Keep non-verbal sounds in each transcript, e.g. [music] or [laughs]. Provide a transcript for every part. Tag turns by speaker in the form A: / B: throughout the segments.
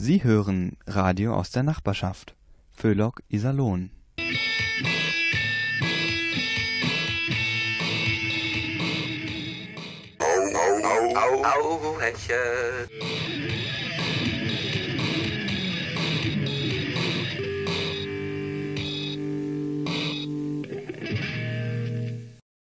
A: Sie hören Radio aus der Nachbarschaft. Föhlock Iserlohn.
B: Au, au, au, Hechel.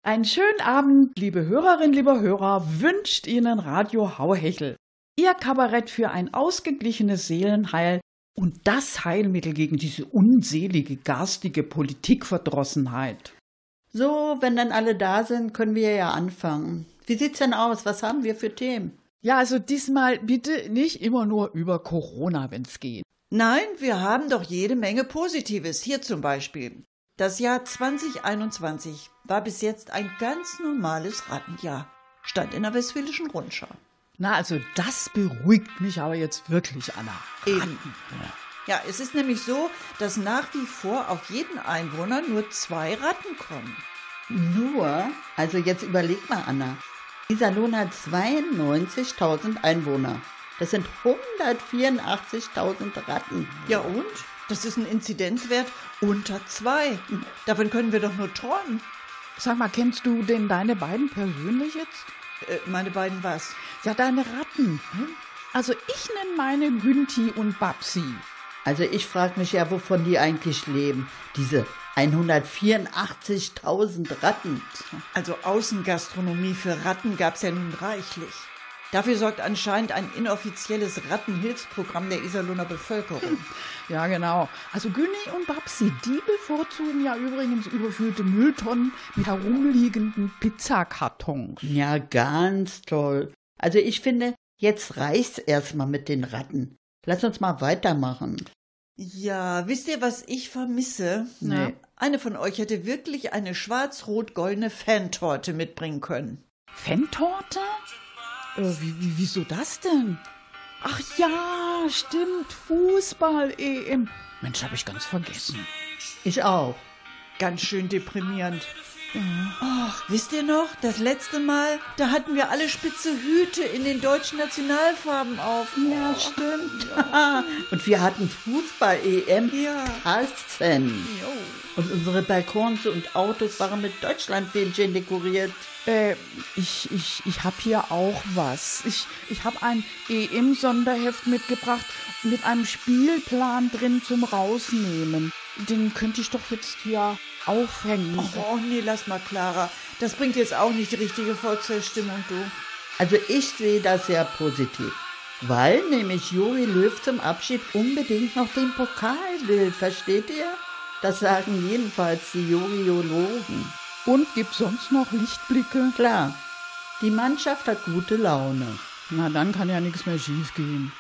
C: Einen schönen Abend, liebe Hörerinnen, lieber Hörer, wünscht Ihnen Radio Hauhechel. Ihr Kabarett für ein ausgeglichenes Seelenheil und das Heilmittel gegen diese unselige, garstige Politikverdrossenheit.
D: So, wenn dann alle da sind, können wir ja anfangen. Wie sieht's denn aus? Was haben wir für Themen?
C: Ja, also diesmal bitte nicht immer nur über Corona, wenn's geht.
E: Nein, wir haben doch jede Menge Positives. Hier zum Beispiel. Das Jahr 2021 war bis jetzt ein ganz normales Rattenjahr, stand in der Westfälischen Rundschau.
C: Na, also das beruhigt mich aber jetzt wirklich, Anna.
E: Eben. Ja, es ist nämlich so, dass nach wie vor auf jeden Einwohner nur zwei Ratten kommen.
D: Nur? Also jetzt überleg mal, Anna. Iserlohn hat 92.000 Einwohner. Das sind 184.000 Ratten.
E: Ja und? Das ist ein Inzidenzwert unter zwei. Davon können wir doch nur träumen.
C: Sag mal, kennst du denn deine beiden persönlich jetzt?
E: Äh, meine beiden was?
C: Ja, deine Ratten. Hm? Also ich nenne meine Günti und Babsi.
D: Also ich frage mich ja, wovon die eigentlich leben. Diese 184.000 Ratten.
E: Also Außengastronomie für Ratten gab's ja nun reichlich. Dafür sorgt anscheinend ein inoffizielles Rattenhilfsprogramm der Iserlohner Bevölkerung.
C: Ja, genau. Also Günni und Babsi, die bevorzugen ja übrigens überfüllte Mülltonnen mit herumliegenden Pizzakartons.
D: Ja, ganz toll. Also ich finde, jetzt reicht's erstmal mit den Ratten. Lass uns mal weitermachen.
E: Ja, wisst ihr, was ich vermisse?
D: Nee.
E: Eine von euch hätte wirklich eine schwarz-rot-goldene Fantorte mitbringen können.
C: Fantorte? Äh, wie, wie, wieso das denn? Ach ja, stimmt, Fußball-EM. Mensch, hab ich ganz vergessen.
D: Ich auch.
E: Ganz schön deprimierend. Ach, wisst ihr noch, das letzte Mal, da hatten wir alle spitze Hüte in den deutschen Nationalfarben auf.
D: Ja, stimmt. [laughs] Und wir hatten Fußball-EM
E: Ja. Jo.
D: Und unsere Balkons und Autos waren mit Deutschlandfähnchen dekoriert.
C: Äh, ich, ich, ich hab hier auch was. Ich, ich hab ein EM-Sonderheft mitgebracht mit einem Spielplan drin zum Rausnehmen. Den könnte ich doch jetzt hier aufhängen.
E: Oh, nee, lass mal, Clara. Das bringt jetzt auch nicht die richtige Volksverstimmung, du.
D: Also ich sehe das sehr positiv. Weil nämlich Juri Löw zum Abschied unbedingt noch den Pokal will, versteht ihr? Das sagen jedenfalls die Juriologen.
C: Und gibt's sonst noch Lichtblicke?
D: Klar, die Mannschaft hat gute Laune.
C: Na, dann kann ja nichts mehr schiefgehen.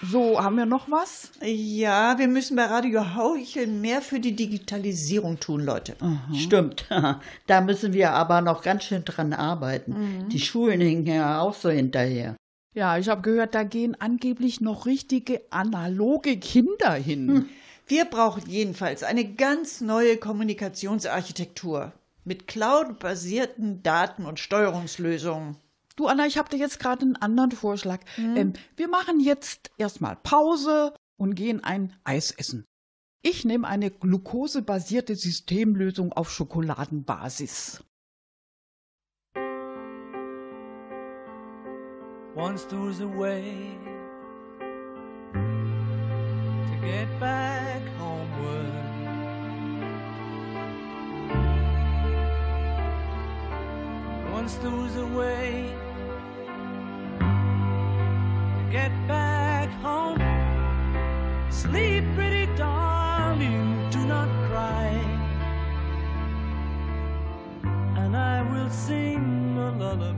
C: So, haben wir noch was?
E: Ja, wir müssen bei Radio Hauchel mehr für die Digitalisierung tun, Leute.
D: Stimmt, [laughs] da müssen wir aber noch ganz schön dran arbeiten. Die Schulen hängen ja auch so hinterher.
C: Ja, ich habe gehört, da gehen angeblich noch richtige analoge Kinder hin.
E: Wir brauchen jedenfalls eine ganz neue Kommunikationsarchitektur mit cloud-basierten Daten- und Steuerungslösungen.
C: Du, Anna, ich habe dir jetzt gerade einen anderen Vorschlag. Ähm, wir machen jetzt erstmal Pause und gehen ein Eis essen. Ich nehme eine glukosebasierte Systemlösung auf Schokoladenbasis.
F: Once there's a way to get back homeward. Once there was a way to get back home. Sleep, pretty darling, do not cry. And I will sing a lullaby.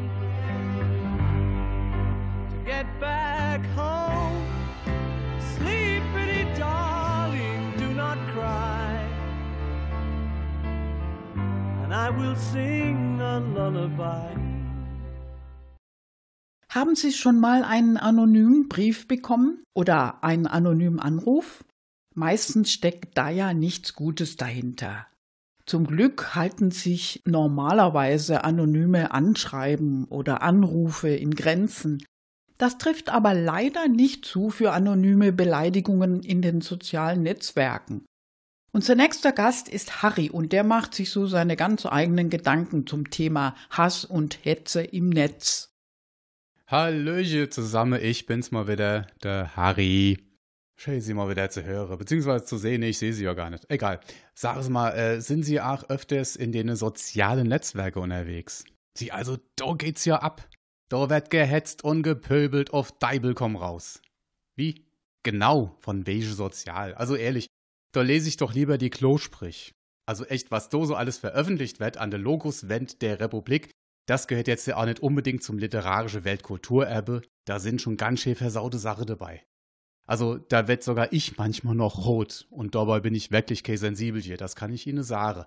F: will sing a lullaby.
C: Haben Sie schon mal einen anonymen Brief bekommen oder einen anonymen Anruf? Meistens steckt da ja nichts Gutes dahinter. Zum Glück halten sich normalerweise anonyme Anschreiben oder Anrufe in Grenzen. Das trifft aber leider nicht zu für anonyme Beleidigungen in den sozialen Netzwerken. Unser nächster Gast ist Harry und der macht sich so seine ganz eigenen Gedanken zum Thema Hass und Hetze im Netz.
G: Hallöchen zusammen, ich bin's mal wieder, der Harry. Schön, Sie mal wieder zu hören, beziehungsweise zu sehen, ich sehe Sie ja gar nicht. Egal. Sagen Sie mal, äh, sind Sie auch öfters in den sozialen Netzwerken unterwegs? Sie, also, da geht's ja ab. Da wird gehetzt und gepöbelt auf Deibel komm raus. Wie? Genau, von welche sozial. Also ehrlich, da lese ich doch lieber die Klosprich. Also echt, was da so alles veröffentlicht wird an der Logoswend der Republik, das gehört jetzt ja auch nicht unbedingt zum literarischen Weltkulturerbe. Da sind schon ganz schön versaute Sachen dabei. Also, da wird sogar ich manchmal noch rot. Und dabei bin ich wirklich sensibel hier, das kann ich Ihnen sagen.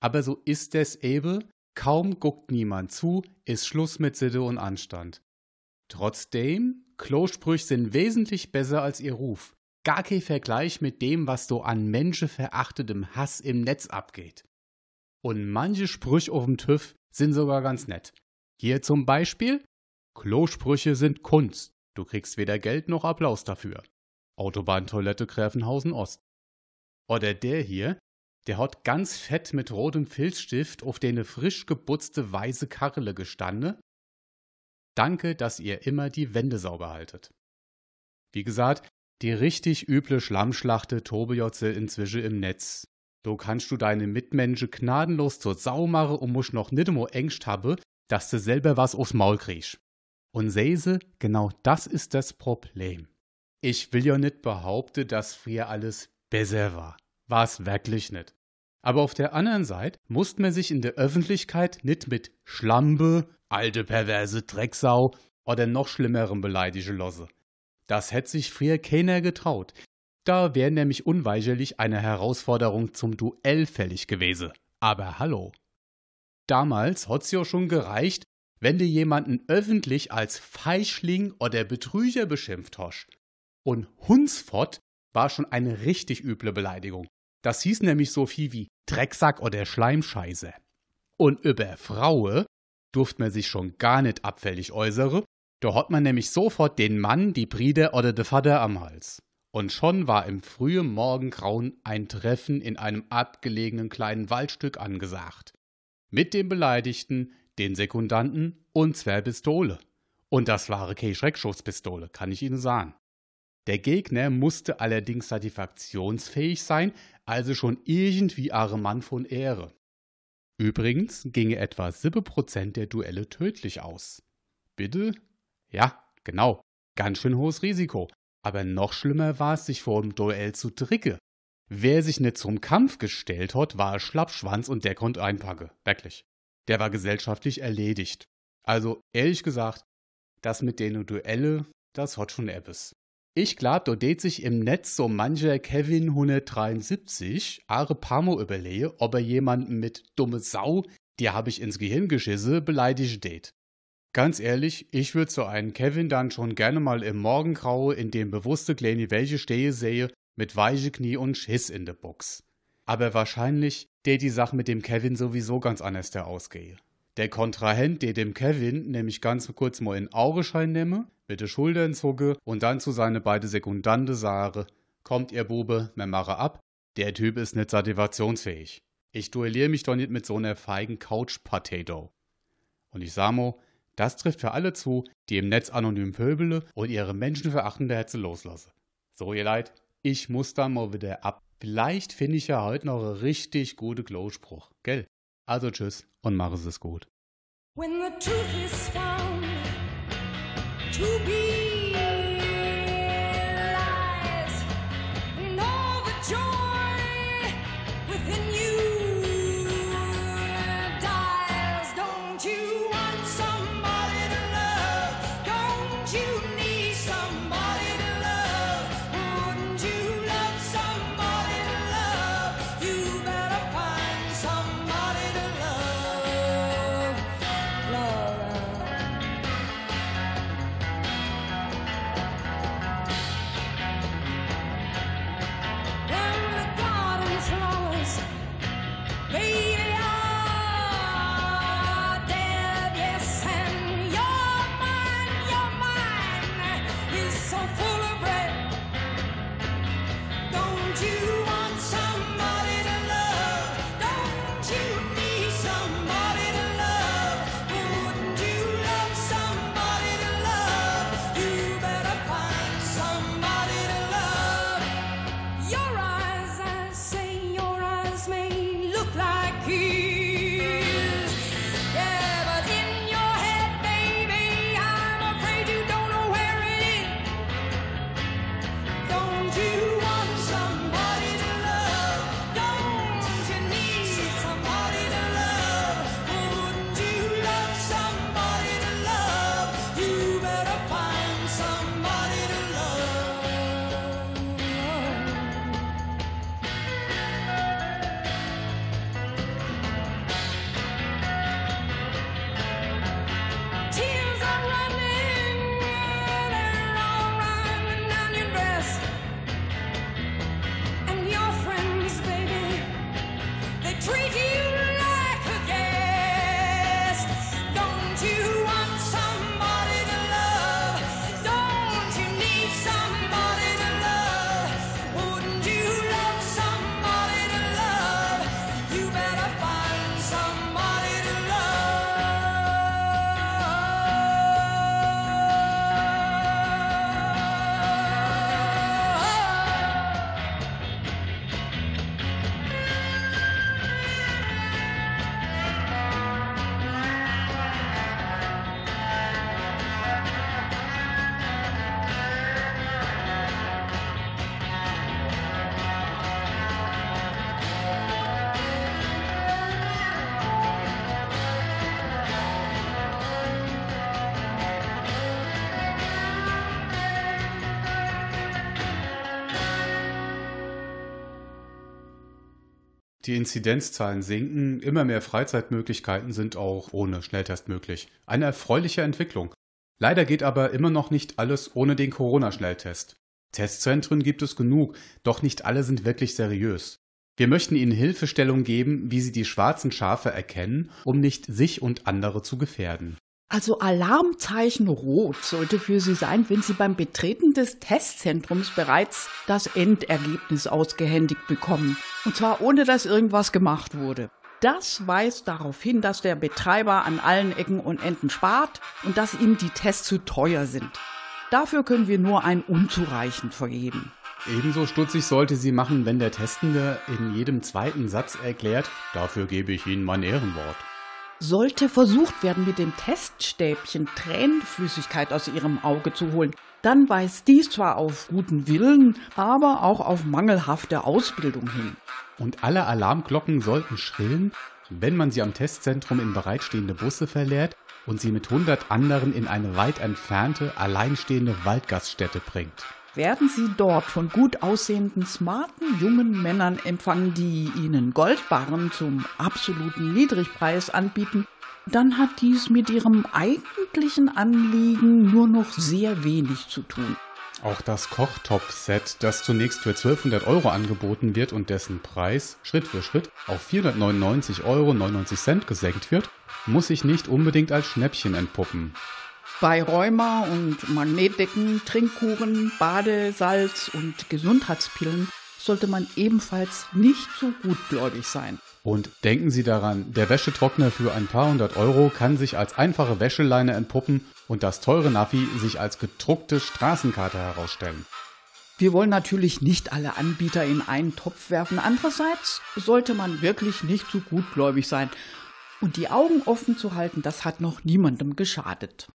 G: Aber so ist es eben. Kaum guckt niemand zu, ist Schluss mit Sitte und Anstand. Trotzdem, Klosprüche sind wesentlich besser als ihr Ruf. Gar kein Vergleich mit dem, was so an menschenverachtetem Hass im Netz abgeht. Und manche Sprüche auf dem TÜV sind sogar ganz nett. Hier zum Beispiel: Klosprüche sind Kunst. Du kriegst weder Geld noch Applaus dafür. Autobahntoilette Gräfenhausen Ost. Oder der hier, der hat ganz fett mit rotem Filzstift auf den frisch geputzte weiße Karle gestanden. Danke, dass ihr immer die Wände sauber haltet. Wie gesagt, die richtig üble Schlammschlachte Tobejotze inzwischen im Netz. Du kannst du deine Mitmenschen gnadenlos zur Sau machen und musst noch nicht immer Ängst haben, dass du selber was aufs Maul kriegst. Und Seise, genau das ist das Problem. Ich will ja nicht behaupten, dass früher alles besser war. War es wirklich nicht. Aber auf der anderen Seite musste man sich in der Öffentlichkeit nicht mit Schlampe, alte perverse Drecksau oder noch schlimmerem beleidigen lassen. Das hätte sich früher keiner getraut. Da wäre nämlich unweigerlich eine Herausforderung zum Duell fällig gewesen. Aber hallo. Damals hat's ja schon gereicht, wenn du jemanden öffentlich als Feischling oder Betrüger beschimpft hast. Und Hunsfott war schon eine richtig üble Beleidigung. Das hieß nämlich so viel wie Drecksack oder Schleimscheiße. Und über Fraue durft man sich schon gar nicht abfällig äußere, da hat man nämlich sofort den Mann, die Bride oder de Vater am Hals. Und schon war im frühen Morgengrauen ein Treffen in einem abgelegenen kleinen Waldstück angesagt. Mit dem Beleidigten, den Sekundanten und zwei Pistole. Und das war keine Schreckschusspistole, kann ich Ihnen sagen. Der Gegner musste allerdings satisfaktionsfähig sein, also schon irgendwie ahre Mann von Ehre. Übrigens ginge etwa 7% der Duelle tödlich aus. Bitte? Ja, genau. Ganz schön hohes Risiko. Aber noch schlimmer war es, sich vor dem Duell zu tricke. Wer sich nicht zum Kampf gestellt hat, war Schlappschwanz und der konnte einpacken. Wirklich. Der war gesellschaftlich erledigt. Also, ehrlich gesagt, das mit den Duelle, das hat schon etwas. Ich glaub, da det sich im Netz so mancher Kevin 173 are Pamo überlehe, ob er jemanden mit dumme Sau, die hab ich ins Gehirn geschisse, beleidigt det. Ganz ehrlich, ich würde so einen Kevin dann schon gerne mal im Morgengraue in dem bewusste kleine welche stehe sehe, mit weiche Knie und Schiss in der Box. Aber wahrscheinlich, der die Sache mit dem Kevin sowieso ganz anders der ausgehe. Der Kontrahent, der dem Kevin nämlich ganz kurz mal in Augenschein nehme, mit den Schultern zucke und dann zu seine beide Sekundante sage, kommt ihr Bube, mir mache ab, der Typ ist nicht satisfaktionsfähig. Ich duelliere mich doch nicht mit so einer feigen Couch-Potato. Und ich samo, das trifft für alle zu, die im Netz anonym pöbele und ihre menschenverachtende Hetze loslasse. So, ihr Leid, ich muss dann mal wieder ab. Vielleicht finde ich ja heute noch einen richtig guten Glowspruch, gell? Also tschüss und mach es gut.
H: When the truth is found to be you
G: Die Inzidenzzahlen sinken, immer mehr Freizeitmöglichkeiten sind auch ohne Schnelltest möglich. Eine erfreuliche Entwicklung. Leider geht aber immer noch nicht alles ohne den Corona-Schnelltest. Testzentren gibt es genug, doch nicht alle sind wirklich seriös. Wir möchten Ihnen Hilfestellung geben, wie Sie die schwarzen Schafe erkennen, um nicht sich und andere zu gefährden.
C: Also Alarmzeichen Rot sollte für Sie sein, wenn Sie beim Betreten des Testzentrums bereits das Endergebnis ausgehändigt bekommen. Und zwar ohne dass irgendwas gemacht wurde. Das weist darauf hin, dass der Betreiber an allen Ecken und Enden spart und dass ihm die Tests zu teuer sind. Dafür können wir nur ein unzureichend vergeben.
G: Ebenso stutzig sollte sie machen, wenn der Testende in jedem zweiten Satz erklärt, dafür gebe ich Ihnen mein Ehrenwort.
C: Sollte versucht werden, mit dem Teststäbchen Tränenflüssigkeit aus ihrem Auge zu holen, dann weist dies zwar auf guten Willen, aber auch auf mangelhafte Ausbildung hin.
G: Und alle Alarmglocken sollten schrillen, wenn man sie am Testzentrum in bereitstehende Busse verleert und sie mit 100 anderen in eine weit entfernte, alleinstehende Waldgaststätte bringt.
C: Werden Sie dort von gut aussehenden, smarten jungen Männern empfangen, die Ihnen Goldbarren zum absoluten Niedrigpreis anbieten, dann hat dies mit Ihrem eigentlichen Anliegen nur noch sehr wenig zu tun.
G: Auch das Kochtopf-Set, das zunächst für 1200 Euro angeboten wird und dessen Preis Schritt für Schritt auf 499,99 Euro gesenkt wird, muss sich nicht unbedingt als Schnäppchen entpuppen.
C: Bei Rheuma und Magnetdecken, Trinkkuren, Badesalz und Gesundheitspillen sollte man ebenfalls nicht so gutgläubig sein.
G: Und denken Sie daran, der Wäschetrockner für ein paar hundert Euro kann sich als einfache Wäscheleine entpuppen und das teure Navi sich als gedruckte Straßenkarte herausstellen.
C: Wir wollen natürlich nicht alle Anbieter in einen Topf werfen. Andererseits sollte man wirklich nicht so gutgläubig sein. Und die Augen offen zu halten, das hat noch niemandem geschadet.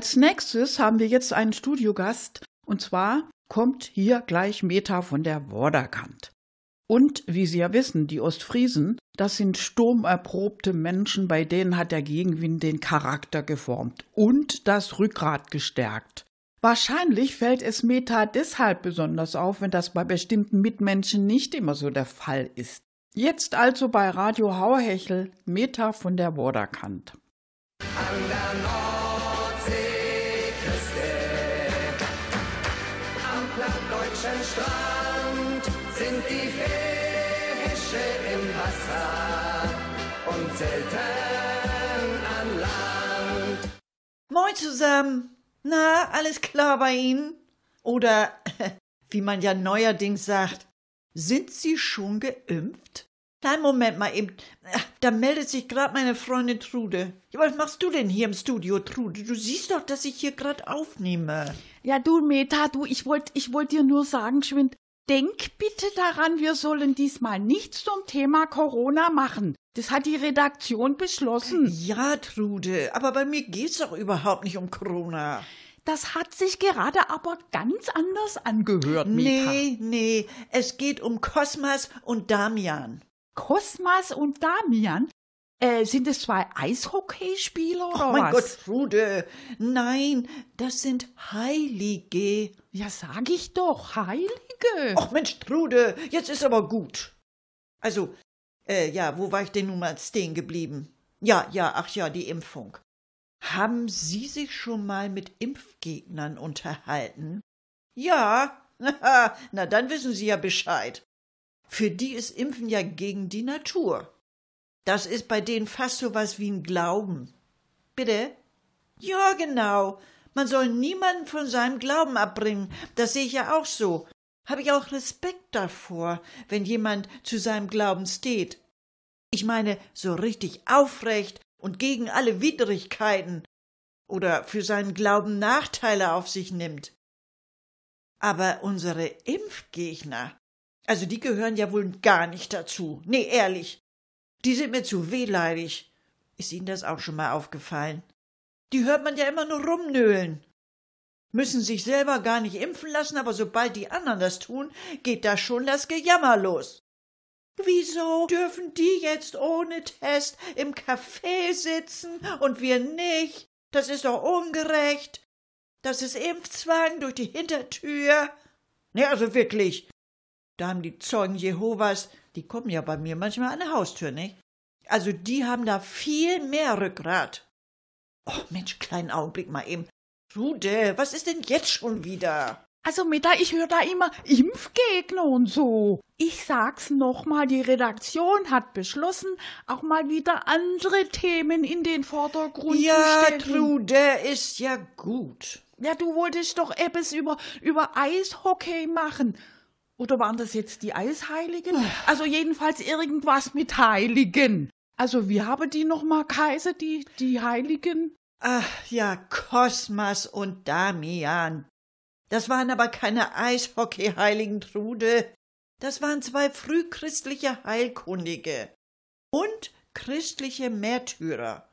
C: Als nächstes haben wir jetzt einen Studiogast und zwar kommt hier gleich Meta von der Vorderkant. Und wie Sie ja wissen, die Ostfriesen, das sind sturmerprobte Menschen, bei denen hat der Gegenwind den Charakter geformt und das Rückgrat gestärkt. Wahrscheinlich fällt es Meta deshalb besonders auf, wenn das bei bestimmten Mitmenschen nicht immer so der Fall ist. Jetzt also bei Radio Hauerhechel Meta von der Waterkant.
E: Moin zusammen. Na, alles klar bei Ihnen? Oder, [laughs] wie man ja neuerdings sagt, sind Sie schon geimpft? Kleinen Moment mal eben. Da meldet sich gerade meine Freundin Trude. Ja, was machst du denn hier im Studio, Trude? Du siehst doch, dass ich hier gerade aufnehme.
C: Ja, du Meta, du, ich wollte ich wollt dir nur sagen, Schwind, denk bitte daran, wir sollen diesmal nichts zum Thema Corona machen. Das hat die Redaktion beschlossen.
E: Ja, Trude, aber bei mir geht's doch überhaupt nicht um Corona.
C: Das hat sich gerade aber ganz anders angehört, Meta.
E: Nee, nee, es geht um Kosmas und Damian.
C: Kosmas und Damian? Äh, sind es zwei Eishockeyspieler oder
E: Oh mein
C: was?
E: Gott, Trude. Nein, das sind Heilige.
C: Ja, sag ich doch, Heilige.
E: Ach Mensch, Trude, jetzt ist aber gut. Also, äh, ja, wo war ich denn nun mal stehen geblieben? Ja, ja, ach ja, die Impfung. Haben Sie sich schon mal mit Impfgegnern unterhalten? Ja, [laughs] na dann wissen Sie ja Bescheid. Für die ist Impfen ja gegen die Natur. Das ist bei denen fast so was wie ein Glauben. Bitte? Ja, genau. Man soll niemanden von seinem Glauben abbringen. Das sehe ich ja auch so. Habe ich auch Respekt davor, wenn jemand zu seinem Glauben steht. Ich meine, so richtig aufrecht und gegen alle Widrigkeiten oder für seinen Glauben Nachteile auf sich nimmt. Aber unsere Impfgegner, also die gehören ja wohl gar nicht dazu. Nee, ehrlich. Die sind mir zu wehleidig. Ist Ihnen das auch schon mal aufgefallen? Die hört man ja immer nur rumnöhlen. Müssen sich selber gar nicht impfen lassen, aber sobald die anderen das tun, geht da schon das Gejammer los. Wieso dürfen die jetzt ohne Test im Café sitzen und wir nicht? Das ist doch ungerecht. Das ist Impfzwang durch die Hintertür. Ne, also wirklich. Da haben die Zeugen Jehovas, die kommen ja bei mir manchmal an der Haustür, nicht? Also die haben da viel mehr Rückgrat. Oh Mensch, kleinen Augenblick mal eben. Rude, was ist denn jetzt schon wieder?
C: Also Meta, ich höre da immer Impfgegner und so. Ich sag's nochmal, die Redaktion hat beschlossen, auch mal wieder andere Themen in den Vordergrund
E: Ja,
C: zu stellen.
E: Trude, ist ja gut.
C: Ja, du wolltest doch etwas über, über Eishockey machen. Oder waren das jetzt die Eisheiligen? Also jedenfalls irgendwas mit Heiligen. Also wie haben die nochmal geheißen, die, die Heiligen?
E: Ach ja, Kosmas und Damian. Das waren aber keine Eishockey-Heiligen, Trude. Das waren zwei frühchristliche Heilkundige und christliche Märtyrer.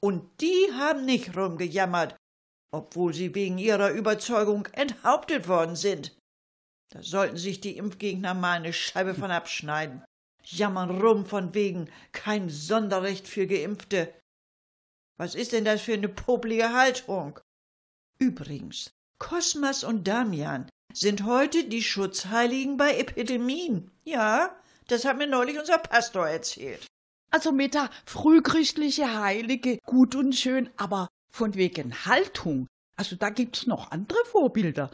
E: Und die haben nicht rumgejammert, obwohl sie wegen ihrer Überzeugung enthauptet worden sind. Da sollten sich die Impfgegner mal eine Scheibe von abschneiden. Jammern rum von wegen kein Sonderrecht für Geimpfte. Was ist denn das für eine poplige Haltung? Übrigens, Kosmas und Damian sind heute die Schutzheiligen bei Epidemien. Ja, das hat mir neulich unser Pastor erzählt.
C: Also Meta, frühchristliche Heilige, gut und schön, aber von wegen Haltung. Also da gibt's noch andere Vorbilder.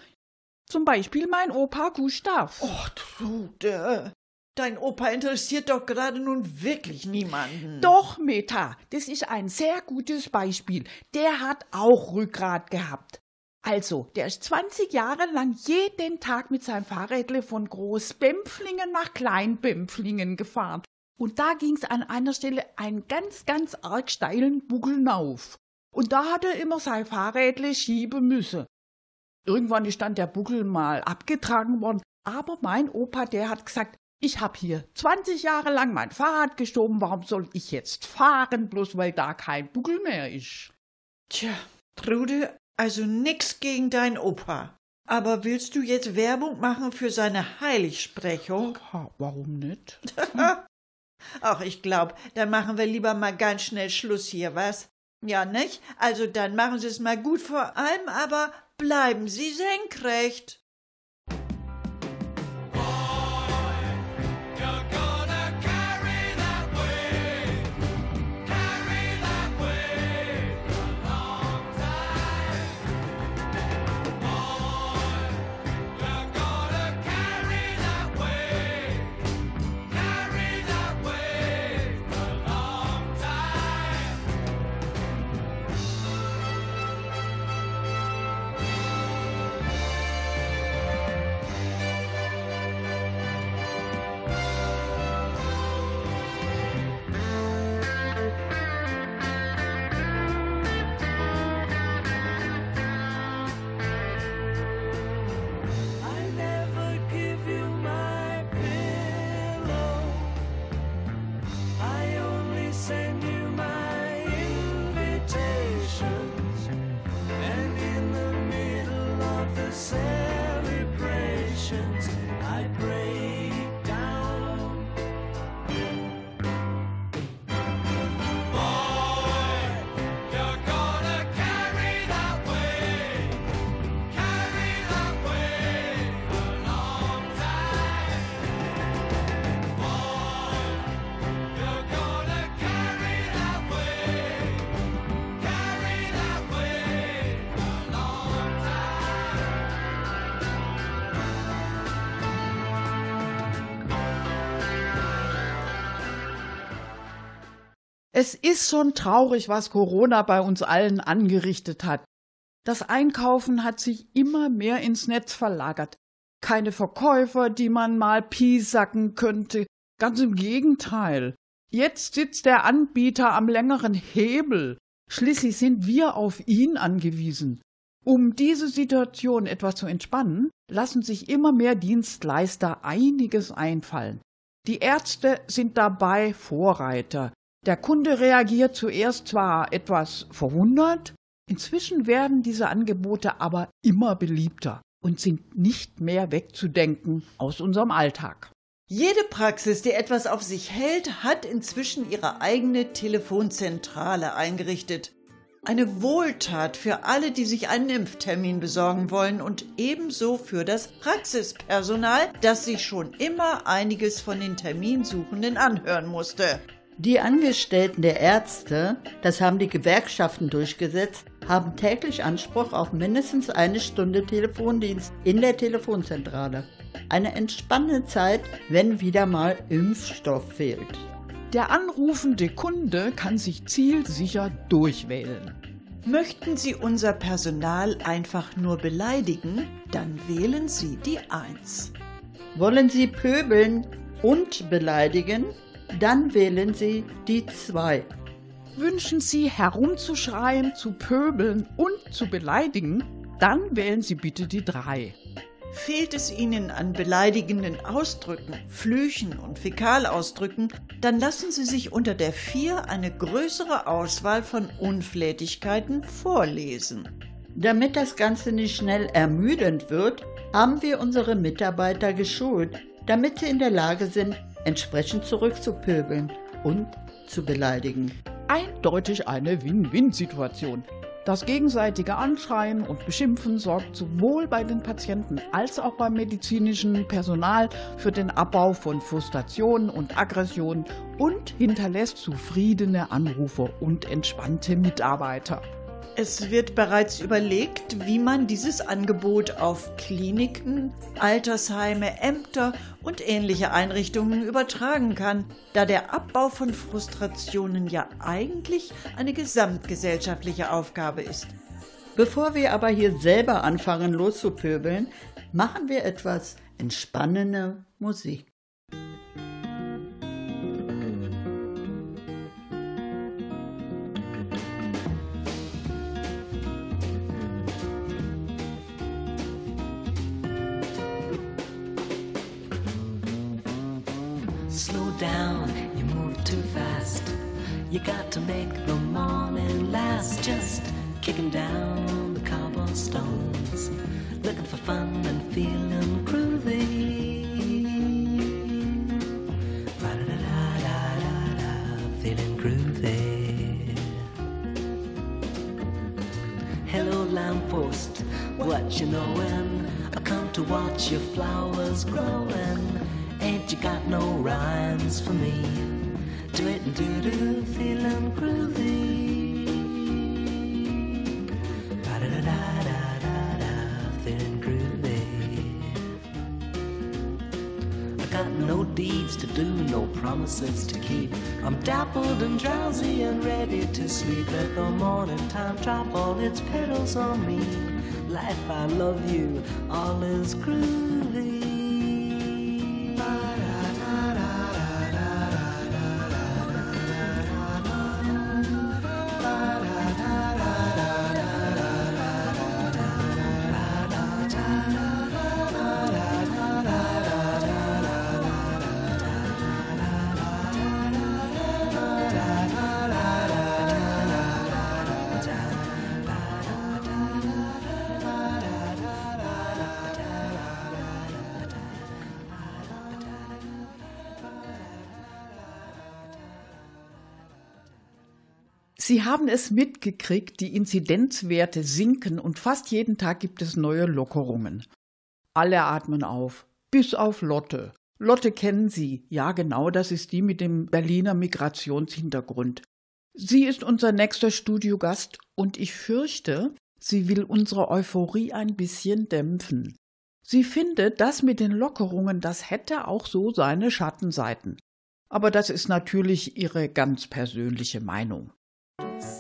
C: Zum Beispiel mein Opa Gustav.
E: Och, Trude, dein Opa interessiert doch gerade nun wirklich niemanden.
C: Doch, Meta, das ist ein sehr gutes Beispiel. Der hat auch Rückgrat gehabt. Also, der ist 20 Jahre lang jeden Tag mit seinem Fahrrädle von Groß-Bempflingen nach Klein-Bempflingen gefahren. Und da ging's an einer Stelle einen ganz, ganz arg steilen Buckel auf. Und da hat er immer sein Fahrrädle schieben müssen. Irgendwann ist dann der Buckel mal abgetragen worden, aber mein Opa, der hat gesagt, ich hab hier 20 Jahre lang mein Fahrrad gestoben, warum soll ich jetzt fahren, bloß weil da kein Buckel mehr ist?
E: Tja, Trude, also nix gegen dein Opa. Aber willst du jetzt Werbung machen für seine Heiligsprechung?
C: Ha, warum nicht? [laughs]
E: Ach, ich glaub, dann machen wir lieber mal ganz schnell Schluss hier, was? Ja, nicht? Also dann machen Sie es mal gut, vor allem aber bleiben Sie senkrecht.
C: Es ist schon traurig, was Corona bei uns allen angerichtet hat. Das Einkaufen hat sich immer mehr ins Netz verlagert. Keine Verkäufer, die man mal piesacken könnte. Ganz im Gegenteil. Jetzt sitzt der Anbieter am längeren Hebel. Schließlich sind wir auf ihn angewiesen. Um diese Situation etwas zu entspannen, lassen sich immer mehr Dienstleister einiges einfallen. Die Ärzte sind dabei Vorreiter. Der Kunde reagiert zuerst zwar etwas verwundert, inzwischen werden diese Angebote aber immer beliebter und sind nicht mehr wegzudenken aus unserem Alltag.
E: Jede Praxis, die etwas auf sich hält, hat inzwischen ihre eigene Telefonzentrale eingerichtet. Eine Wohltat für alle, die sich einen Impftermin besorgen wollen und ebenso für das Praxispersonal, das sich schon immer einiges von den Terminsuchenden anhören musste.
D: Die Angestellten der Ärzte, das haben die Gewerkschaften durchgesetzt, haben täglich Anspruch auf mindestens eine Stunde Telefondienst in der Telefonzentrale. Eine entspannende Zeit, wenn wieder mal Impfstoff fehlt.
C: Der anrufende Kunde kann sich zielsicher durchwählen.
E: Möchten Sie unser Personal einfach nur beleidigen, dann wählen Sie die 1.
D: Wollen Sie pöbeln und beleidigen, dann wählen Sie die 2.
C: Wünschen Sie herumzuschreien, zu pöbeln und zu beleidigen, dann wählen Sie bitte die 3.
E: Fehlt es Ihnen an beleidigenden Ausdrücken, Flüchen und Fäkalausdrücken, dann lassen Sie sich unter der 4 eine größere Auswahl von Unflätigkeiten vorlesen.
D: Damit das Ganze nicht schnell ermüdend wird, haben wir unsere Mitarbeiter geschult, damit sie in der Lage sind, entsprechend zurückzupöbeln und zu beleidigen.
C: Eindeutig eine Win-Win-Situation. Das gegenseitige Anschreien und Beschimpfen sorgt sowohl bei den Patienten als auch beim medizinischen Personal für den Abbau von Frustration und Aggression und hinterlässt zufriedene Anrufer und entspannte Mitarbeiter.
E: Es wird bereits überlegt, wie man dieses Angebot auf Kliniken, Altersheime, Ämter und ähnliche Einrichtungen übertragen kann, da der Abbau von Frustrationen ja eigentlich eine gesamtgesellschaftliche Aufgabe ist.
D: Bevor wir aber hier selber anfangen loszupöbeln, machen wir etwas entspannende Musik.
I: Just kicking down the cobblestones, looking for fun and feeling groovy. Ra-da-da-da-da-da, feeling groovy. Hello, lamppost, what you knowin'? I come to watch your flowers growin'. Ain't you got no rhymes for me? Do it and do do, feelin' groovy. Promises to keep. I'm dappled and drowsy and ready to sleep. Let the morning time drop all its petals on me. Life, I love you, all is groovy.
C: Sie haben es mitgekriegt, die Inzidenzwerte sinken und fast jeden Tag gibt es neue Lockerungen. Alle atmen auf, bis auf Lotte. Lotte kennen Sie. Ja, genau, das ist die mit dem Berliner Migrationshintergrund. Sie ist unser nächster Studiogast und ich fürchte, sie will unsere Euphorie ein bisschen dämpfen. Sie findet, das mit den Lockerungen, das hätte auch so seine Schattenseiten. Aber das ist natürlich ihre ganz persönliche Meinung.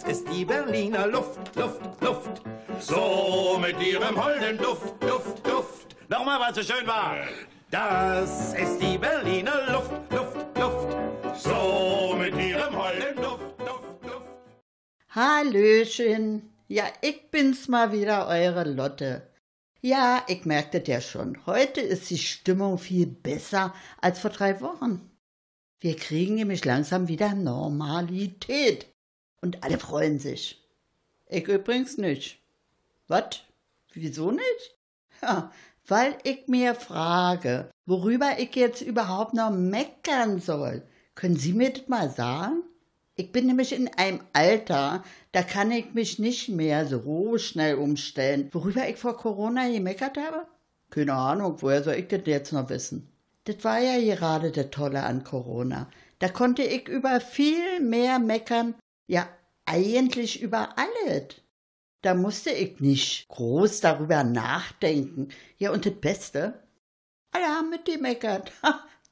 B: Ist die Berliner Luft, Luft, Luft. So mit ihrem holden Duft, Duft, Duft. Nochmal, was so schön war. Das ist die Berliner Luft, Luft, Luft. So mit ihrem holden Duft, Duft, Duft.
D: Hallöchen. Ja, ich bin's mal wieder, eure Lotte. Ja, ich merkte ja schon. Heute ist die Stimmung viel besser als vor drei Wochen. Wir kriegen nämlich langsam wieder Normalität. Und alle freuen sich. Ich übrigens nicht. Was? Wieso nicht? Ja, weil ich mir frage, worüber ich jetzt überhaupt noch meckern soll. Können Sie mir das mal sagen? Ich bin nämlich in einem Alter, da kann ich mich nicht mehr so schnell umstellen. Worüber ich vor Corona gemeckert habe? Keine Ahnung, woher soll ich das jetzt noch wissen? Das war ja gerade das Tolle an Corona. Da konnte ich über viel mehr meckern, ja, eigentlich über alles. Da musste ich nicht groß darüber nachdenken. Ja, und das Beste? Alle haben mit dem meckert.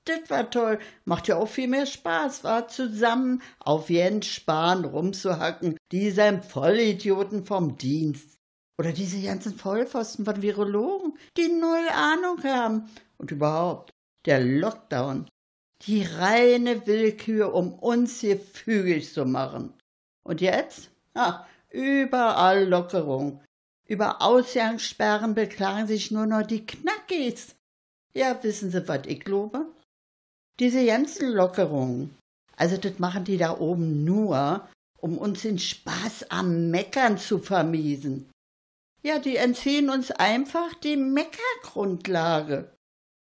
D: Das war toll. Macht ja auch viel mehr Spaß, war zusammen auf Jens Spahn rumzuhacken, diesem Vollidioten vom Dienst. Oder diese ganzen Vollpfosten von Virologen, die null Ahnung haben. Und überhaupt, der Lockdown. Die reine Willkür, um uns hier fügig zu machen. Und jetzt? Ha, überall Lockerung. Über Ausgangssperren beklagen sich nur noch die Knackis. Ja, wissen Sie, was ich glaube? Diese ganzen Lockerungen, also das machen die da oben nur, um uns den Spaß am Meckern zu vermiesen. Ja, die entziehen uns einfach die Meckergrundlage.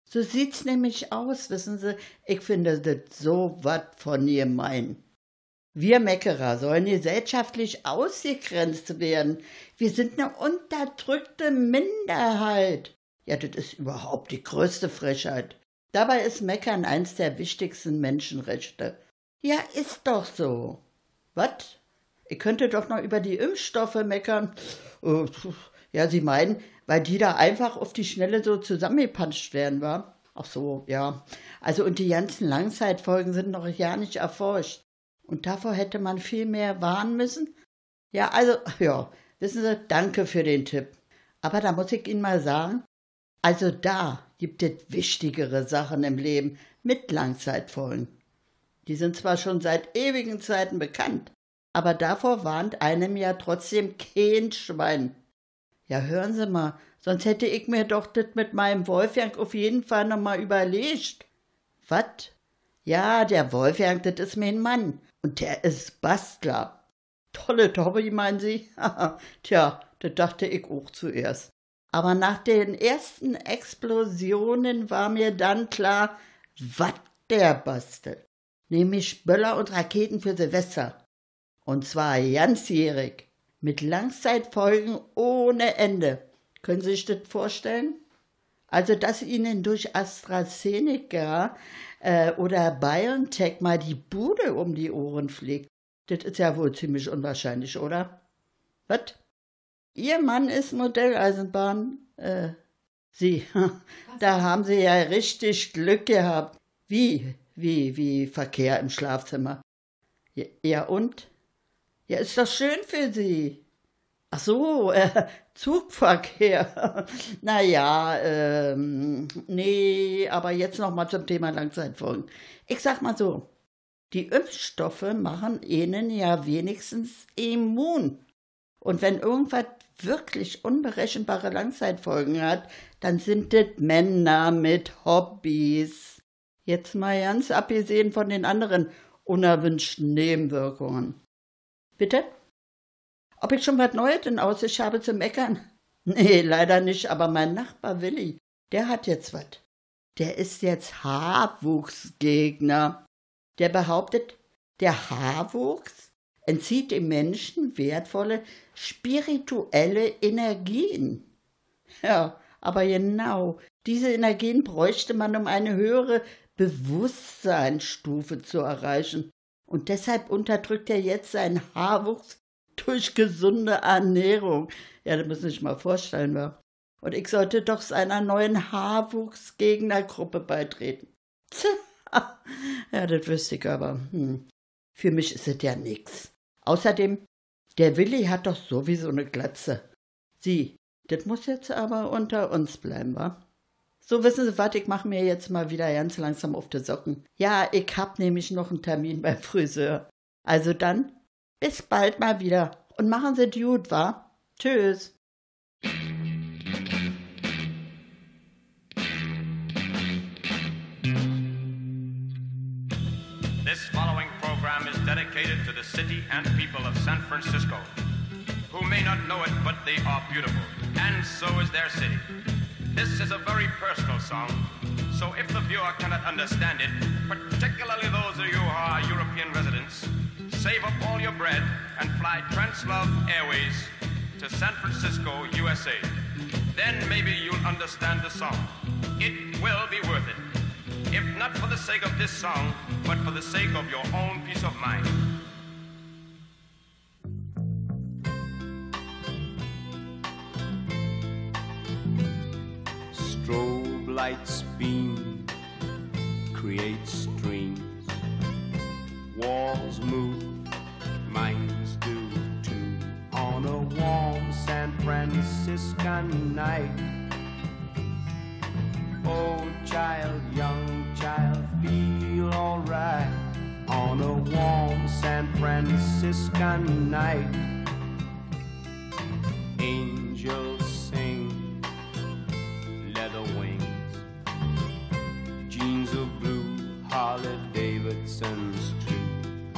D: So sieht's nämlich aus, wissen Sie. Ich finde das so wat von gemein. Wir Meckerer sollen gesellschaftlich ausgegrenzt werden. Wir sind eine unterdrückte Minderheit. Ja, das ist überhaupt die größte Frechheit. Dabei ist Meckern eins der wichtigsten Menschenrechte. Ja, ist doch so. Was? Ihr könntet doch noch über die Impfstoffe meckern. Äh, Ja, Sie meinen, weil die da einfach auf die Schnelle so zusammengepanscht werden, war? Ach so, ja. Also, und die ganzen Langzeitfolgen sind noch ja nicht erforscht. Und davor hätte man viel mehr warnen müssen. Ja, also, ja, wissen Sie, danke für den Tipp. Aber da muss ich Ihnen mal sagen, also da gibt es wichtigere Sachen im Leben mit Langzeitfolgen. Die sind zwar schon seit ewigen Zeiten bekannt, aber davor warnt einem ja trotzdem kein Schwein. Ja, hören Sie mal, sonst hätte ich mir doch das mit meinem Wolfgang auf jeden Fall noch mal überlegt. Was? Ja, der Wolfgang, das ist mein Mann. Und der ist Bastler. Tolle Hobby, meinen Sie? [laughs] Tja, das dachte ich auch zuerst. Aber nach den ersten Explosionen war mir dann klar, was der bastelt. Nämlich Böller und Raketen für Silvester. Und zwar ganzjährig. Mit Langzeitfolgen ohne Ende. Können Sie sich das vorstellen? Also, dass Ihnen durch AstraZeneca äh, oder BioNTech mal die Bude um die Ohren fliegt, das ist ja wohl ziemlich unwahrscheinlich, oder? Was? Ihr Mann ist Modelleisenbahn? Äh, Sie, [laughs] da haben Sie ja richtig Glück gehabt. Wie, wie, wie Verkehr im Schlafzimmer? Ja, ja und? Ja, ist doch schön für Sie. Ach so, äh, [laughs] Zugverkehr. [laughs] naja, ähm, nee, aber jetzt noch mal zum Thema Langzeitfolgen. Ich sag mal so, die Impfstoffe machen ihnen ja wenigstens immun. Und wenn irgendwas wirklich unberechenbare Langzeitfolgen hat, dann sind das Männer mit Hobbys. Jetzt mal ganz abgesehen von den anderen unerwünschten Nebenwirkungen. Bitte? Ob ich schon was Neues in Aussicht habe zu meckern? [laughs] Nee, leider nicht, aber mein Nachbar Willi, der hat jetzt was. Der ist jetzt Haarwuchsgegner. Der behauptet, der Haarwuchs entzieht dem Menschen wertvolle spirituelle Energien. Ja, aber genau, diese Energien bräuchte man, um eine höhere Bewusstseinsstufe zu erreichen. Und deshalb unterdrückt er jetzt seinen Haarwuchs durch gesunde Ernährung. Ja, das muss ich mal vorstellen, wa? Und ich sollte doch seiner neuen Haarwuchsgegnergruppe beitreten. [laughs] Ja, das wüsste ich aber. Hm. Für mich ist es ja nix. Außerdem, der Willi hat doch sowieso eine Glatze. Sie, das muss jetzt aber unter uns bleiben, wa? So, wissen Sie was, ich mache mir jetzt mal wieder ganz langsam auf die Socken. Ja, ich hab nämlich noch einen Termin beim Friseur. Also dann, bis bald mal wieder. Und machen Sie gut, wa? Tschüss.
J: This following program is dedicated to the city and people of San Francisco, who may not know it, but they are beautiful, and so is their city. This is a very personal song, so if the viewer cannot understand it, particularly those of you who are European residents, save up all your bread and fly Translove Airways to San Francisco, USA. Then maybe you'll understand the song. It will be worth it. If not for the sake of this song, but for the sake of your own peace of mind.
K: Strobe lights beam, create streams. Walls move, minds do too. On a warm San Franciscan night. Old child, young child, feel alright. On a warm San Franciscan night. Angels sing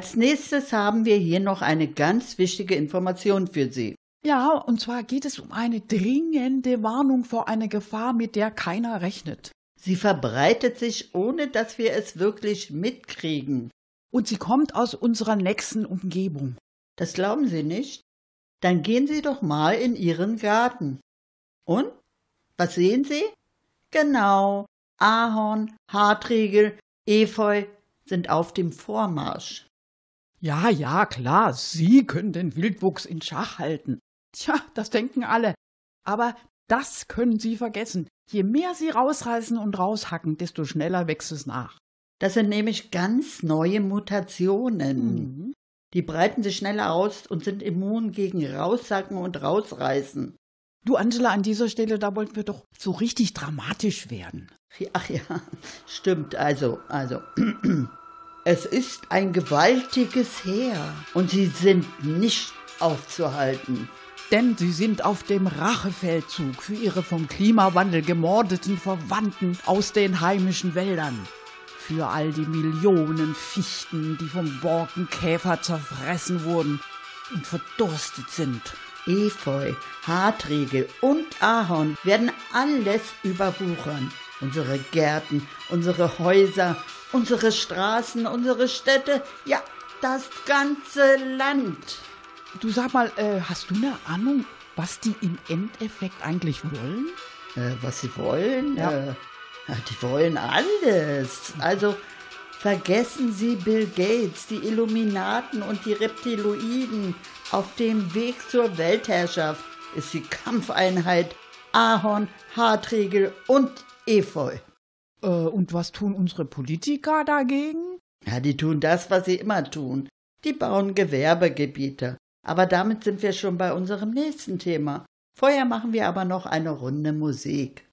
D: Als nächstes haben wir hier noch eine ganz wichtige Information für Sie.
C: Ja, und zwar geht es um eine dringende Warnung vor einer Gefahr, mit der keiner rechnet.
D: Sie verbreitet sich, ohne dass wir es wirklich mitkriegen.
C: Und sie kommt aus unserer nächsten Umgebung.
D: Das glauben Sie nicht? Dann gehen Sie doch mal in Ihren Garten. Und? Was sehen Sie? Genau, Ahorn, Hartriegel, Efeu sind auf dem Vormarsch.
C: Ja, ja, klar, Sie können den Wildwuchs in Schach halten. Tja, das denken alle. Aber das können Sie vergessen. Je mehr Sie rausreißen und raushacken, desto schneller wächst es nach.
D: Das sind nämlich ganz neue Mutationen.
C: Mhm.
D: Die breiten sich schneller aus und sind immun gegen Raussacken und Rausreißen.
C: Du, Angela, an dieser Stelle, da wollten wir doch so richtig dramatisch werden.
D: Ach ja, stimmt. Also, also. [clears throat] Es ist ein gewaltiges Heer und sie sind nicht aufzuhalten.
C: Denn sie sind auf dem Rachefeldzug für ihre vom Klimawandel gemordeten Verwandten aus den heimischen Wäldern. Für all die Millionen Fichten, die vom Borkenkäfer zerfressen wurden und verdurstet sind.
D: Efeu, Hartriegel und Ahorn werden alles überwuchern. Unsere Gärten, unsere Häuser, unsere Straßen, unsere Städte, ja, das ganze Land.
C: Du sag mal, äh, hast du eine Ahnung, was die im Endeffekt eigentlich wollen?
D: Äh, was sie wollen?
C: Ja.
D: Äh, die wollen alles. Also vergessen Sie Bill Gates, die Illuminaten und die Reptiloiden. Auf dem Weg zur Weltherrschaft ist die Kampfeinheit Ahorn, Hartriegel und Efeu.
C: Äh, und was tun unsere Politiker dagegen?
D: Ja, die tun das, was sie immer tun. Die bauen Gewerbegebiete. Aber damit sind wir schon bei unserem nächsten Thema. Vorher machen wir aber noch eine Runde Musik.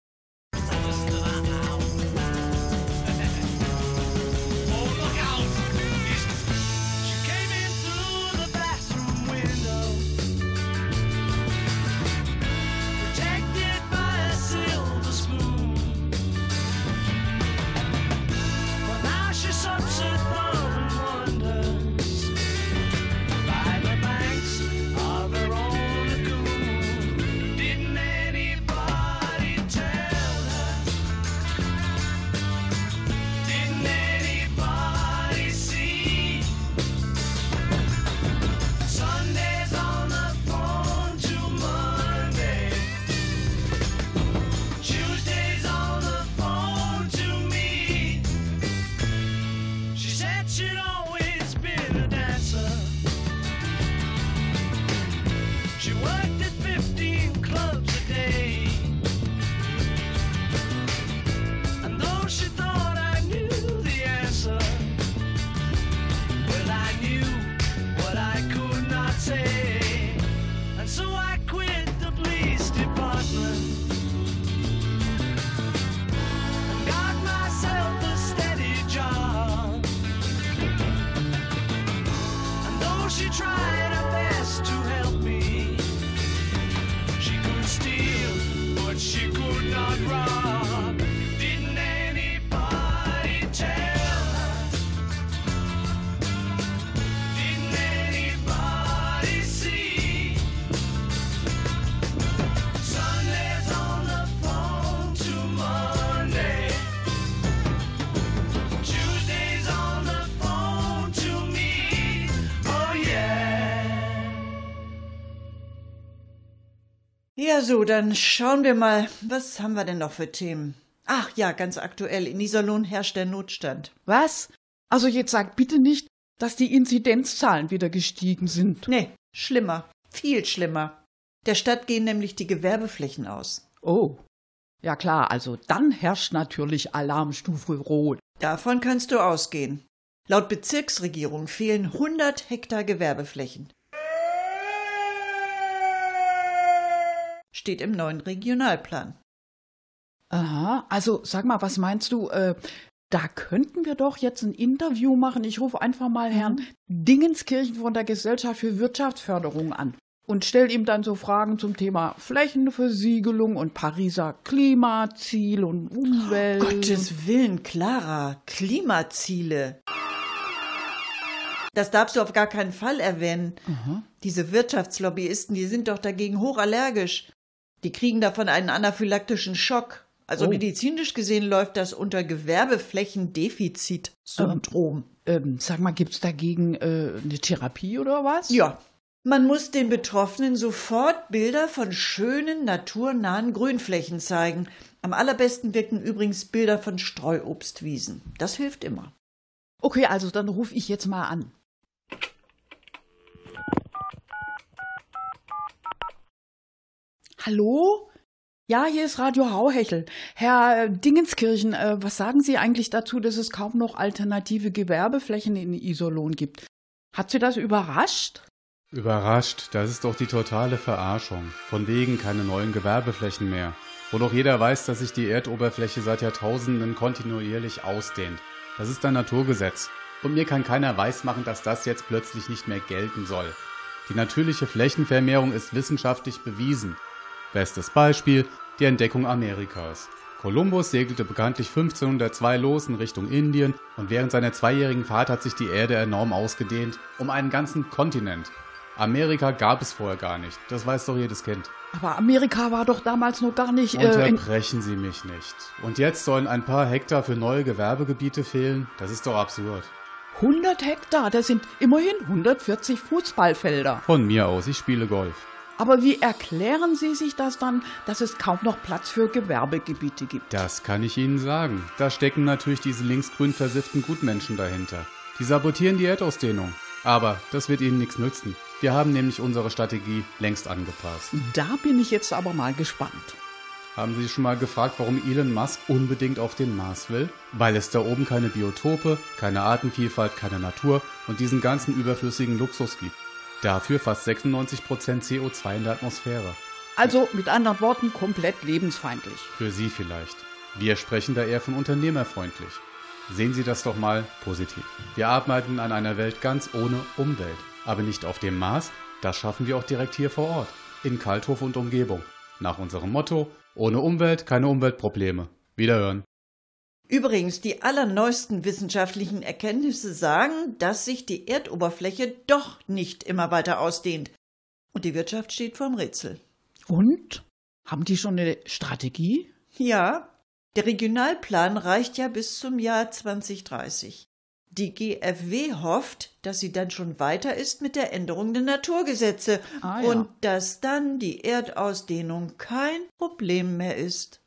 E: Ja, so, dann schauen wir mal, was haben wir denn noch für Themen? Ach ja, ganz aktuell. In Iserlohn herrscht der Notstand.
C: Was? Also jetzt sag bitte nicht, dass die Inzidenzzahlen wieder gestiegen sind.
E: Nee, schlimmer. Viel schlimmer. Der Stadt gehen nämlich die Gewerbeflächen aus.
C: Oh. Ja klar, also dann herrscht natürlich Alarmstufe Rot.
E: Davon kannst du ausgehen. Laut Bezirksregierung fehlen 100 Hektar Gewerbeflächen. Steht im neuen Regionalplan.
C: Aha, also sag mal, was meinst du? Äh, da könnten wir doch jetzt ein Interview machen. Ich rufe einfach mal Herrn Dingenskirchen von der Gesellschaft für Wirtschaftsförderung an und stell ihm dann so Fragen zum Thema Flächenversiegelung und Pariser Klimaziel und Umwelt.
E: Gottes Willen, Clara, Klimaziele. Das darfst du auf gar keinen Fall erwähnen. Diese Wirtschaftslobbyisten, die sind doch dagegen hochallergisch. Die kriegen davon einen anaphylaktischen Schock. Also
C: Oh.
E: medizinisch gesehen läuft das unter Gewerbeflächendefizitsyndrom.
C: Ähm, sag mal, gibt's dagegen äh, eine Therapie oder was?
E: Ja. Man muss den Betroffenen sofort Bilder von schönen, naturnahen Grünflächen zeigen. Am allerbesten wirken übrigens Bilder von Streuobstwiesen. Das hilft immer.
C: Okay, also dann rufe ich jetzt mal an. Hallo? Ja, hier ist Radio Hauhechel. Herr Dingenskirchen, äh, was sagen Sie eigentlich dazu, dass es kaum noch alternative Gewerbeflächen in Iserlohn gibt? Hat Sie das überrascht?
G: Überrascht, das ist doch die totale Verarschung. Von wegen keine neuen Gewerbeflächen mehr. Wo doch jeder weiß, dass sich die Erdoberfläche seit Jahrtausenden kontinuierlich ausdehnt. Das ist ein Naturgesetz. Und mir kann keiner weismachen, dass das jetzt plötzlich nicht mehr gelten soll. Die natürliche Flächenvermehrung ist wissenschaftlich bewiesen. Bestes Beispiel, die Entdeckung Amerikas. Kolumbus segelte bekanntlich 1502 los in Richtung Indien und während seiner zweijährigen Fahrt hat sich die Erde enorm ausgedehnt, um einen ganzen Kontinent. Amerika gab es vorher gar nicht, das weiß doch jedes Kind.
C: Aber Amerika war doch damals noch gar nicht äh,
G: Unterbrechen Sie mich nicht. Und jetzt sollen ein paar Hektar für neue Gewerbegebiete fehlen? Das ist doch absurd.
C: 100 Hektar. Das sind immerhin 140 Fußballfelder.
G: Von mir aus, ich spiele Golf.
C: Aber wie erklären Sie sich das dann, dass es kaum noch Platz für Gewerbegebiete gibt?
G: Das kann ich Ihnen sagen. Da stecken natürlich diese linksgrün versifften Gutmenschen dahinter. Die sabotieren die Erdausdehnung. Aber das wird Ihnen nichts nützen. Wir haben nämlich unsere Strategie längst angepasst.
C: Da bin ich jetzt aber mal gespannt.
G: Haben Sie sich schon mal gefragt, warum Elon Musk unbedingt auf den Mars will? Weil es da oben keine Biotope, keine Artenvielfalt, keine Natur und diesen ganzen überflüssigen Luxus gibt. Dafür fast 96% CO2 in der Atmosphäre.
C: Also mit anderen Worten komplett lebensfeindlich.
G: Für Sie vielleicht. Wir sprechen da eher von unternehmerfreundlich. Sehen Sie das doch mal positiv. Wir arbeiten an einer Welt ganz ohne Umwelt. Aber nicht auf dem Mars, das schaffen wir auch direkt hier vor Ort. In Kalthof und Umgebung. Nach unserem Motto, ohne Umwelt keine Umweltprobleme. Wiederhören.
E: Übrigens, die allerneuesten wissenschaftlichen Erkenntnisse sagen, dass sich die Erdoberfläche doch nicht immer weiter ausdehnt. Und die Wirtschaft steht vorm Rätsel.
C: Und? Haben die schon eine Strategie?
E: Ja, der Regionalplan reicht ja bis zum Jahr 2030. Die GfW hofft, dass sie dann schon weiter ist mit der Änderung der Naturgesetze
C: Ah, ja.
E: und dass dann die Erdausdehnung kein Problem mehr ist.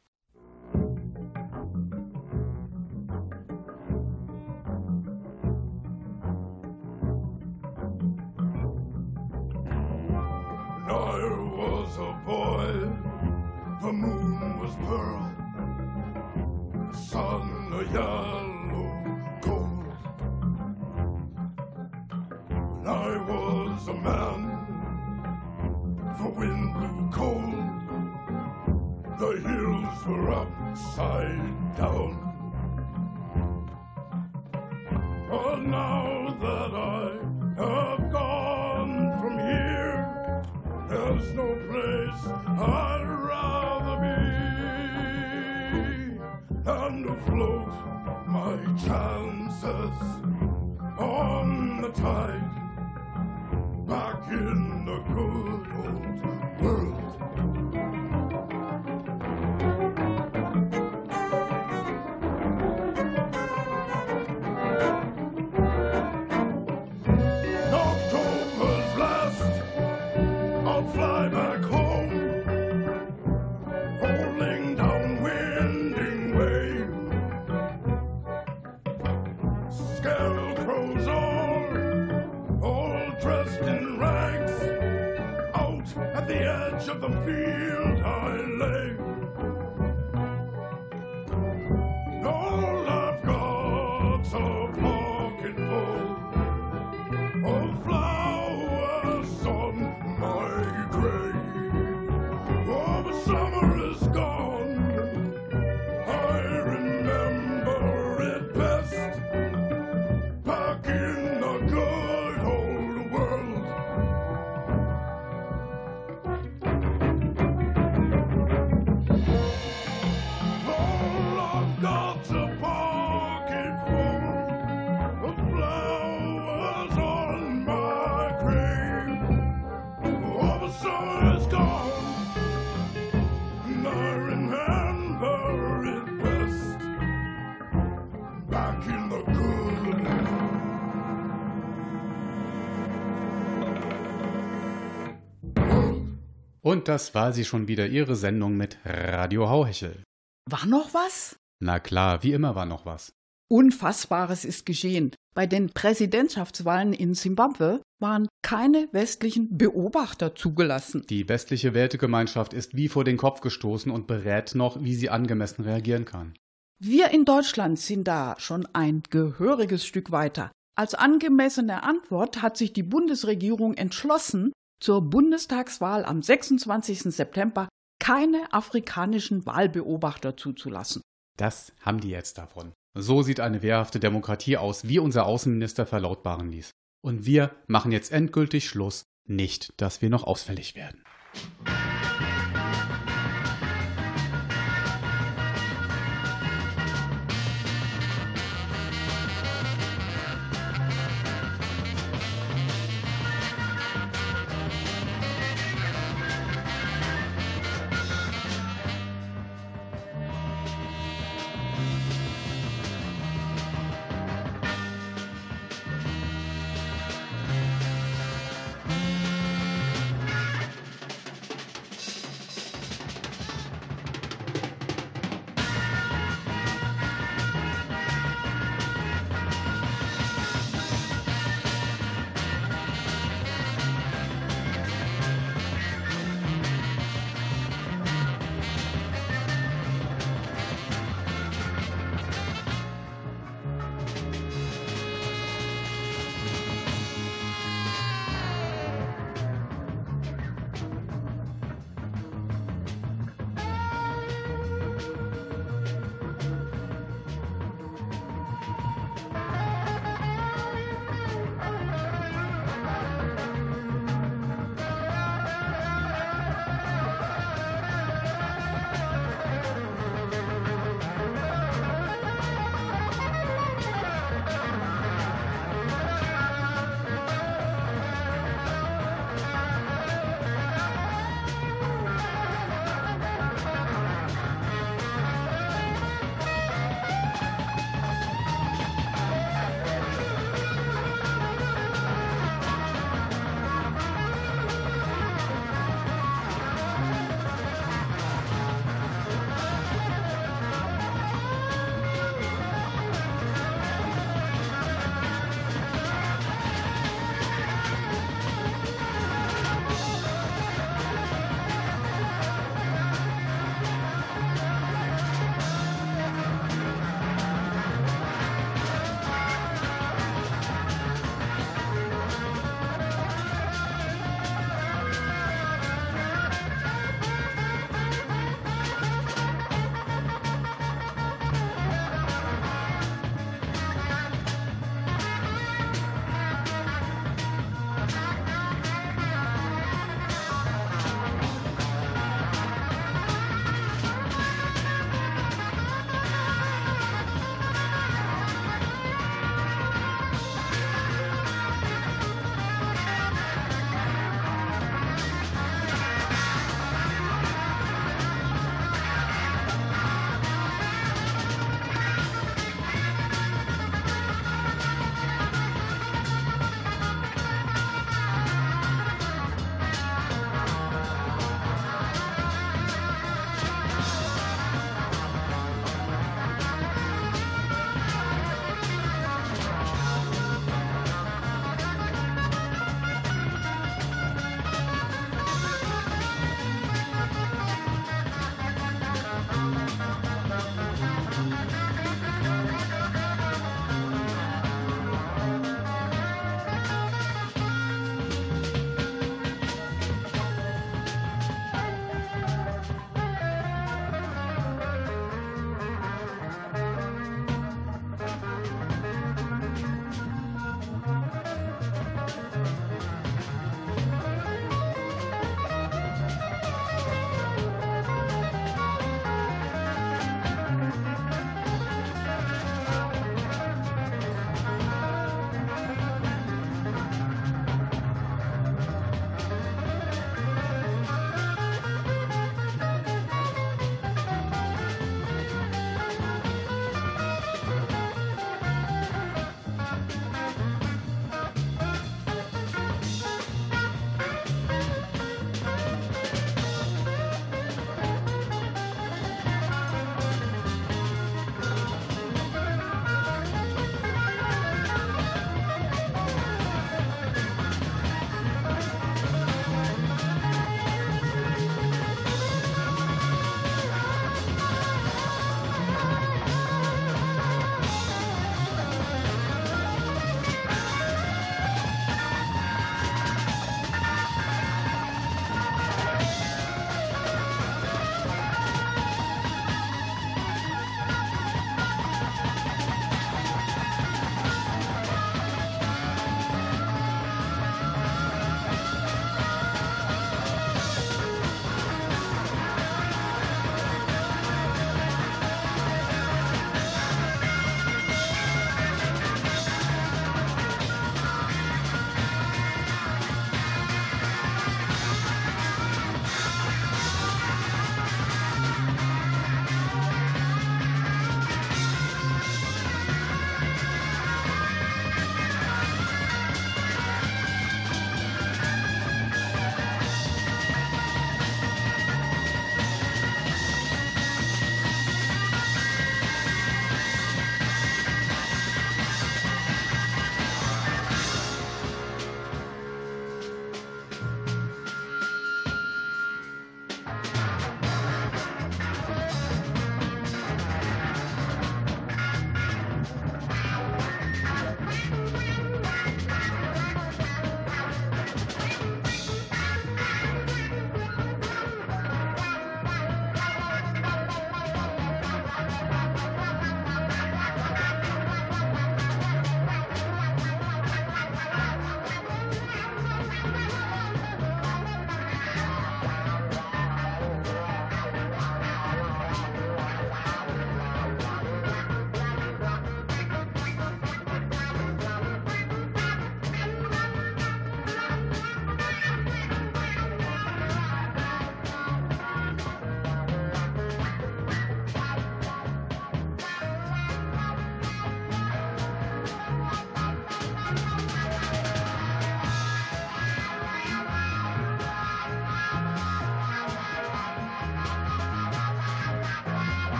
L: Was a boy, the moon was pearl, the sun a yellow gold. When I was a man, the wind blew cold, the hills were upside down. But now that I have there's no place I'd rather be than to float my chances on the tide back in the good old
G: Und das war sie schon wieder, ihre Sendung mit Radio Hauhechel.
C: War noch was?
G: Na klar, wie immer war noch was.
C: Unfassbares ist geschehen. Bei den Präsidentschaftswahlen in Simbabwe waren keine westlichen Beobachter zugelassen.
G: Die westliche Wertegemeinschaft ist wie vor den Kopf gestoßen und berät noch, wie sie angemessen reagieren kann.
C: Wir in Deutschland sind da schon ein gehöriges Stück weiter. Als angemessene Antwort hat sich die Bundesregierung entschlossen, zur Bundestagswahl am 26. September keine afrikanischen Wahlbeobachter zuzulassen.
G: Das haben die jetzt davon. So sieht eine wehrhafte Demokratie aus, wie unser Außenminister verlautbaren ließ. Und wir machen jetzt endgültig Schluss, nicht, dass wir noch ausfällig werden.